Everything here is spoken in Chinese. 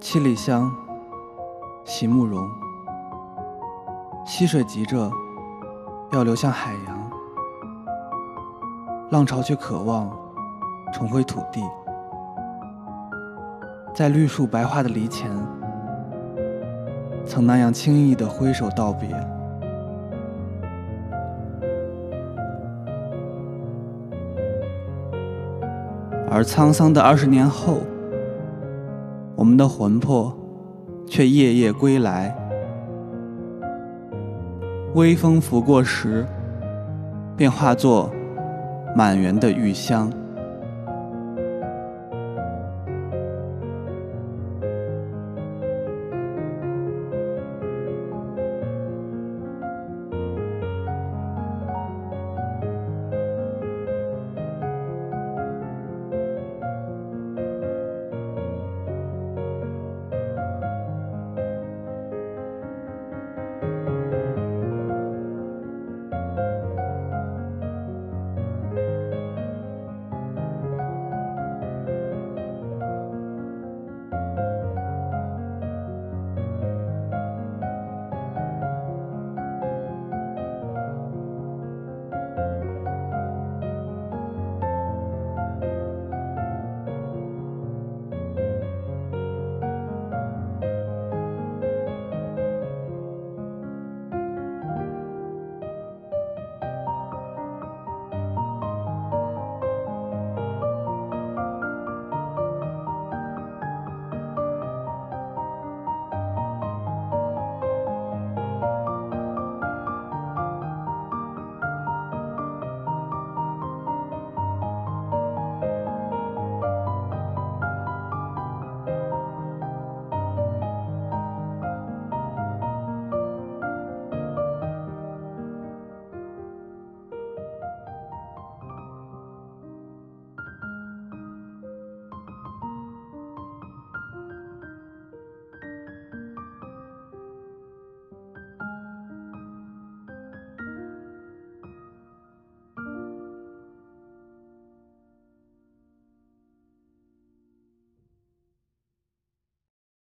七里香，席慕容。溪水急着要流向海洋，浪潮却渴望重回土地。在绿树白花的篱前，曾那样轻易地挥手道别。而沧桑的二十年后，我们的魂魄却夜夜归来。微风拂过时，便化作满园的玉香。